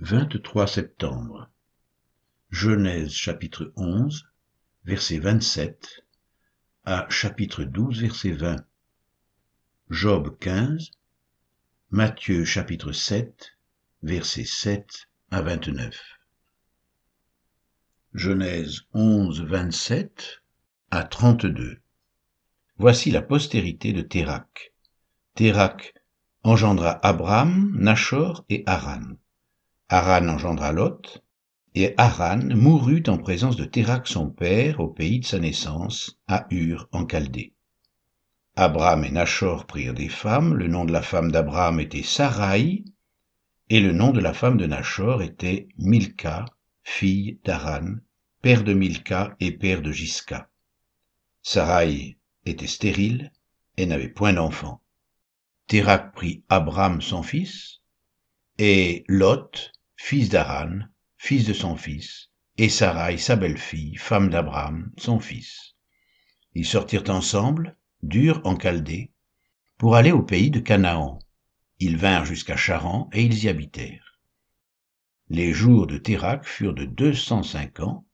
23 septembre. Genèse chapitre 11, verset 27 à chapitre 12, verset 20. Job 15, Matthieu chapitre 7, verset 7 à 29. Genèse 11, 27 à 32. Voici la postérité de Térak. Térak engendra Abraham, Nachor et Haran. Haran engendra Lot, et Haran mourut en présence de Térak son père au pays de sa naissance, à Ur en Chaldée. Abraham et Nachor prirent des femmes, le nom de la femme d'Abraham était Sarai, et le nom de la femme de Nachor était Milka, fille d'Haran, père de Milka et père de Jiska. Sarai était stérile et n'avait point d'enfant. Térak prit Abraham son fils, et Lot, fils d'Aran, fils de son fils, et Sarai sa belle-fille, femme d'Abraham, son fils. Ils sortirent ensemble, d'Ur en Chaldée, pour aller au pays de Canaan. Ils vinrent jusqu'à Charan et ils y habitèrent. Les jours de Térak furent de deux cent cinq ans,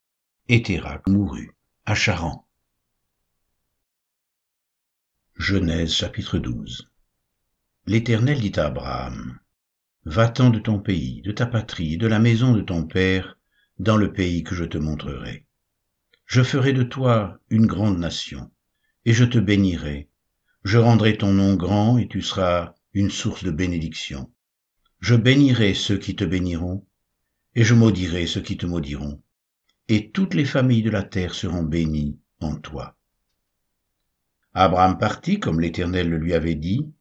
et Térak mourut à Charan. Genèse chapitre 12 L'Éternel dit à Abraham, Va-t'en de ton pays, de ta patrie, de la maison de ton père, dans le pays que je te montrerai. Je ferai de toi une grande nation, et je te bénirai. Je rendrai ton nom grand, et tu seras une source de bénédiction. Je bénirai ceux qui te béniront, et je maudirai ceux qui te maudiront, et toutes les familles de la terre seront bénies en toi. Abraham partit comme l'Éternel le lui avait dit,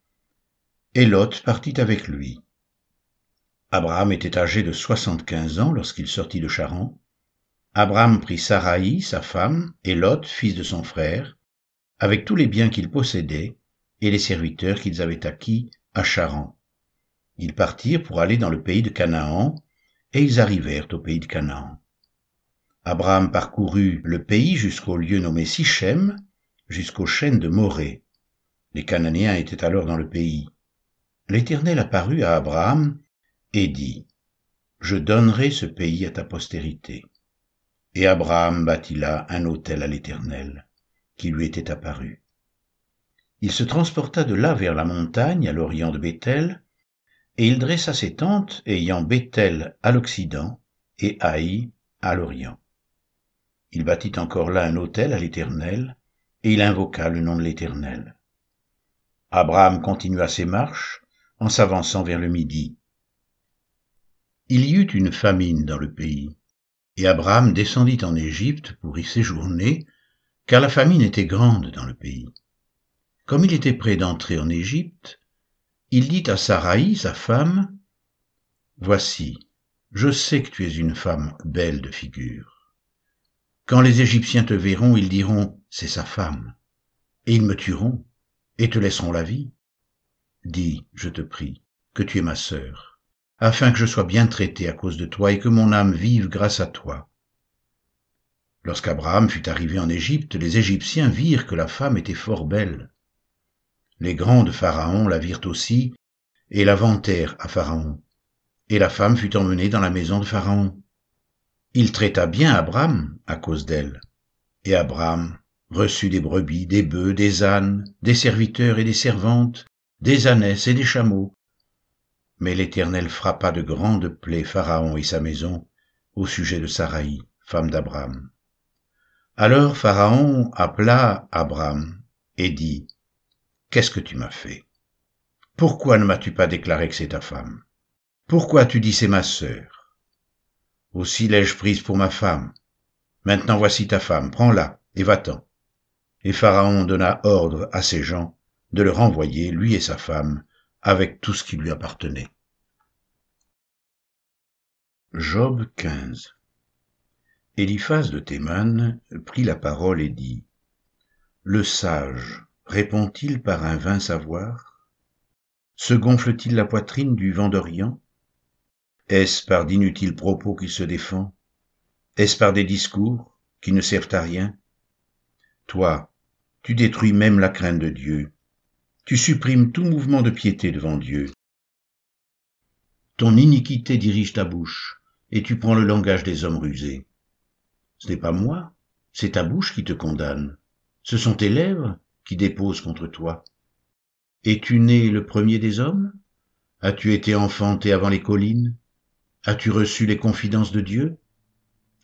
et Lot partit avec lui. Abraham était âgé de soixante-quinze ans lorsqu'il sortit de Charan. Abraham prit Sarai, sa femme, et Lot, fils de son frère, avec tous les biens qu'ils possédaient et les serviteurs qu'ils avaient acquis à Charan. Ils partirent pour aller dans le pays de Canaan, et ils arrivèrent au pays de Canaan. Abraham parcourut le pays jusqu'au lieu nommé Sichem, jusqu'aux chênes de Morée. Les Cananéens étaient alors dans le pays. L'Éternel apparut à Abraham et dit, Je donnerai ce pays à ta postérité. Et Abraham bâtit là un autel à l'Éternel, qui lui était apparu. Il se transporta de là vers la montagne, à l'orient de Béthel, et il dressa ses tentes, ayant Béthel à l'occident et Haï à l'orient. Il bâtit encore là un autel à l'Éternel, et il invoqua le nom de l'Éternel. Abraham continua ses marches en s'avançant vers le midi. Il y eut une famine dans le pays, et Abraham descendit en Égypte pour y séjourner, car la famine était grande dans le pays. Comme il était près d'entrer en Égypte, il dit à Sarai, sa femme, Voici, je sais que tu es une femme belle de figure. Quand les Égyptiens te verront, ils diront, c'est sa femme, et ils me tueront, et te laisseront la vie. Dis, je te prie, que tu es ma sœur afin que je sois bien traité à cause de toi et que mon âme vive grâce à toi. Lorsqu'Abraham fut arrivé en Égypte, les Égyptiens virent que la femme était fort belle. Les grands de Pharaon la virent aussi, et la vantèrent à Pharaon. Et la femme fut emmenée dans la maison de Pharaon. Il traita bien Abraham à cause d'elle. Et Abraham reçut des brebis, des bœufs, des ânes, des serviteurs et des servantes, des ânesses et des chameaux, mais l'Éternel frappa de grandes plaies Pharaon et sa maison au sujet de Sarai, femme d'Abraham. Alors Pharaon appela Abraham et dit, Qu'est-ce que tu m'as fait? Pourquoi ne m'as-tu pas déclaré que c'est ta femme? Pourquoi tu dis c'est ma sœur? Aussi l'ai-je prise pour ma femme. Maintenant voici ta femme, prends-la et va-t'en. Et Pharaon donna ordre à ses gens de le renvoyer, lui et sa femme, avec tout ce qui lui appartenait. Job 15 Eliphaz de Théman prit la parole et dit Le sage répond-il par un vain savoir? Se gonfle-t-il la poitrine du vent d'Orient? Est-ce par d'inutiles propos qu'il se défend? Est-ce par des discours qui ne servent à rien? Toi, tu détruis même la crainte de Dieu. Tu supprimes tout mouvement de piété devant Dieu. Ton iniquité dirige ta bouche, et tu prends le langage des hommes rusés. Ce n'est pas moi, c'est ta bouche qui te condamne. Ce sont tes lèvres qui déposent contre toi. Es-tu né le premier des hommes? As-tu été enfanté avant les collines? As-tu reçu les confidences de Dieu?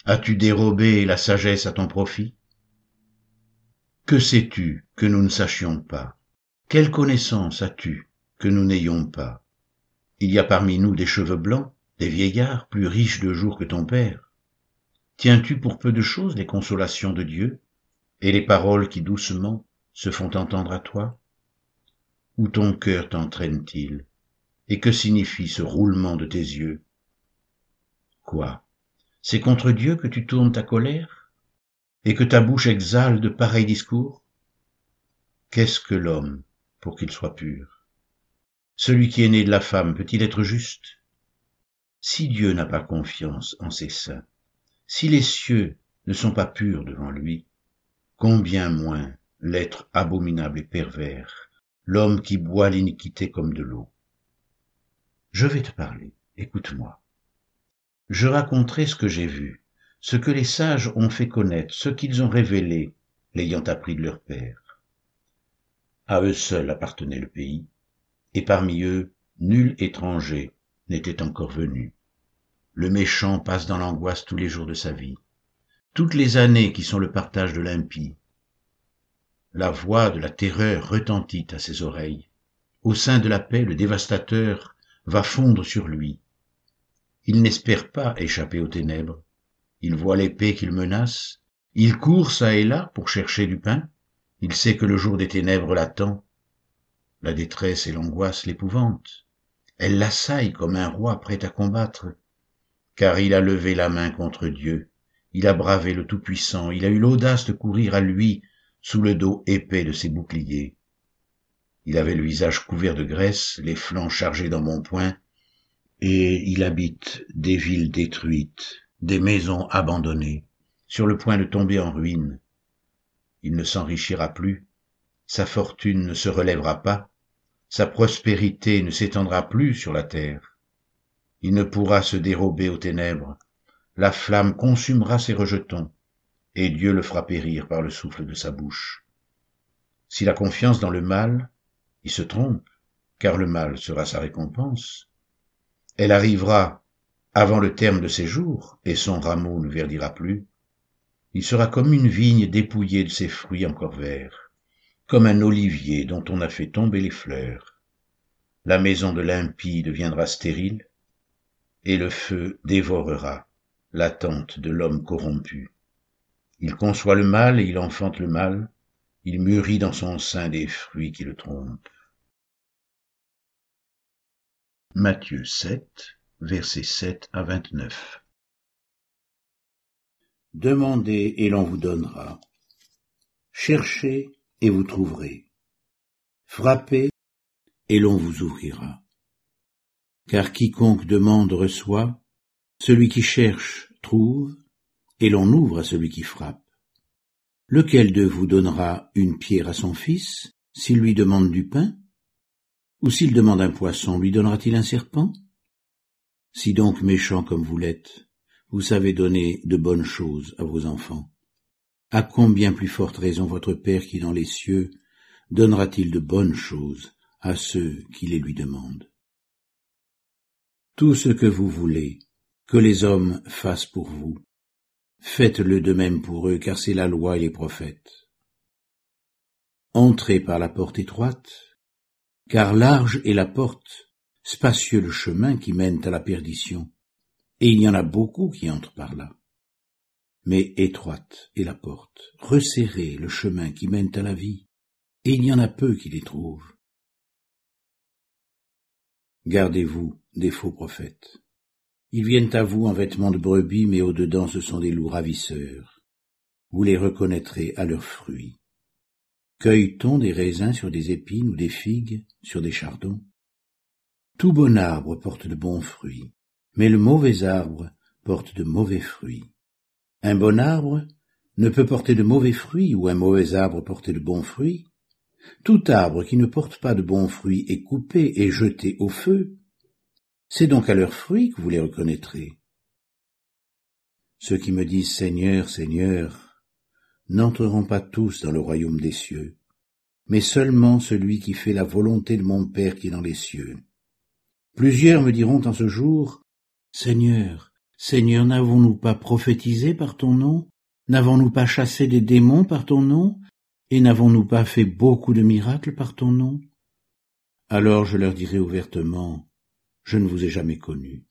As-tu dérobé la sagesse à ton profit? Que sais-tu que nous ne sachions pas? Quelle connaissance as-tu que nous n'ayons pas? Il y a parmi nous des cheveux blancs, des vieillards plus riches de jours que ton père. Tiens-tu pour peu de choses les consolations de Dieu et les paroles qui doucement se font entendre à toi? Où ton cœur t'entraîne-t-il Et que signifie ce roulement de tes yeux? Quoi C'est contre Dieu que tu tournes ta colère Et que ta bouche exhale de pareils discours? Qu'est-ce que l'homme pour qu'il soit pur? Celui qui est né de la femme peut-il être juste? Si Dieu n'a pas confiance en ses saints, si les cieux ne sont pas purs devant lui, combien moins l'être abominable et pervers, l'homme qui boit l'iniquité comme de l'eau. Je vais te parler, écoute-moi. Je raconterai ce que j'ai vu, ce que les sages ont fait connaître, ce qu'ils ont révélé, l'ayant appris de leur père. À eux seuls appartenait le pays, et parmi eux, nul étranger n'était encore venu. Le méchant passe dans l'angoisse tous les jours de sa vie, toutes les années qui sont le partage de l'impie, la voix de la terreur retentit à ses oreilles. Au sein de la paix, le dévastateur va fondre sur lui. Il n'espère pas échapper aux ténèbres. Il voit l'épée qu'il menace. Il court çà et là pour chercher du pain. Il sait que le jour des ténèbres l'attend. La détresse et l'angoisse l'épouvantent. Elle l'assaille comme un roi prêt à combattre. Car il a levé la main contre Dieu. Il a bravé le Tout-Puissant. Il a eu l'audace de courir à lui sous le dos épais de ses boucliers. Il avait le visage couvert de graisse, les flancs chargés d'embonpoint, et il habite des villes détruites, des maisons abandonnées, sur le point de tomber en ruine. Il ne s'enrichira plus, sa fortune ne se relèvera pas, sa prospérité ne s'étendra plus sur la terre. Il ne pourra se dérober aux ténèbres, la flamme consumera ses rejetons, et Dieu le fera périr par le souffle de sa bouche. S'il a confiance dans le mal, il se trompe, car le mal sera sa récompense. Elle arrivera avant le terme de ses jours, et son rameau ne verdira plus. Il sera comme une vigne dépouillée de ses fruits encore verts, comme un olivier dont on a fait tomber les fleurs. La maison de l'impie deviendra stérile, et le feu dévorera la tente de l'homme corrompu. Il conçoit le mal et il enfante le mal, il mûrit dans son sein des fruits qui le trompent. Matthieu 7, versets 7 à 29 Demandez et l'on vous donnera. Cherchez et vous trouverez. Frappez et l'on vous ouvrira. Car quiconque demande reçoit, celui qui cherche trouve, et l'on ouvre à celui qui frappe. Lequel de vous donnera une pierre à son fils, s'il lui demande du pain? Ou s'il demande un poisson, lui donnera-t-il un serpent? Si donc méchant comme vous l'êtes, vous savez donner de bonnes choses à vos enfants, à combien plus forte raison votre Père qui dans les cieux donnera-t-il de bonnes choses à ceux qui les lui demandent? Tout ce que vous voulez que les hommes fassent pour vous, Faites-le de même pour eux, car c'est la loi et les prophètes. Entrez par la porte étroite, car large est la porte, spacieux le chemin qui mène à la perdition, et il y en a beaucoup qui entrent par là. Mais étroite est la porte, resserré le chemin qui mène à la vie, et il y en a peu qui les trouvent. Gardez-vous des faux prophètes. Ils viennent à vous en vêtements de brebis, mais au-dedans ce sont des loups ravisseurs. Vous les reconnaîtrez à leurs fruits. Cueille-t-on des raisins sur des épines ou des figues sur des chardons? Tout bon arbre porte de bons fruits, mais le mauvais arbre porte de mauvais fruits. Un bon arbre ne peut porter de mauvais fruits ou un mauvais arbre porter de bons fruits. Tout arbre qui ne porte pas de bons fruits est coupé et jeté au feu. C'est donc à leurs fruits que vous les reconnaîtrez. Ceux qui me disent Seigneur, Seigneur, n'entreront pas tous dans le royaume des cieux, mais seulement celui qui fait la volonté de mon Père qui est dans les cieux. Plusieurs me diront en ce jour, Seigneur, Seigneur, n'avons-nous pas prophétisé par ton nom? N'avons-nous pas chassé des démons par ton nom? Et n'avons-nous pas fait beaucoup de miracles par ton nom? Alors je leur dirai ouvertement, Je ne vous ai jamais connu.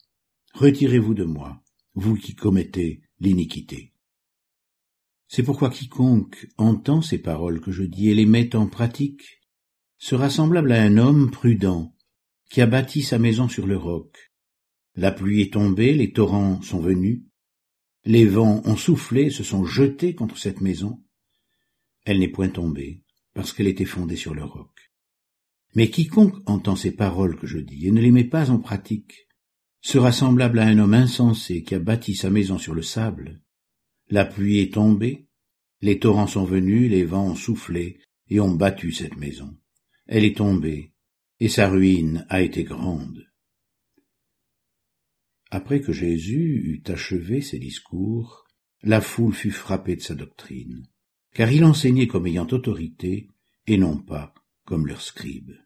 Retirez-vous de moi, vous qui commettez l'iniquité. C'est pourquoi quiconque entend ces paroles que je dis et les met en pratique sera semblable à un homme prudent qui a bâti sa maison sur le roc. La pluie est tombée, les torrents sont venus, les vents ont soufflé, se sont jetés contre cette maison. Elle n'est point tombée, parce qu'elle était fondée sur le roc. Mais quiconque entend ces paroles que je dis et ne les met pas en pratique sera semblable à un homme insensé qui a bâti sa maison sur le sable. La pluie est tombée, les torrents sont venus, les vents ont soufflé et ont battu cette maison. Elle est tombée, et sa ruine a été grande. Après que Jésus eut achevé ses discours, la foule fut frappée de sa doctrine, car il enseignait comme ayant autorité, et non pas comme leurs scribes.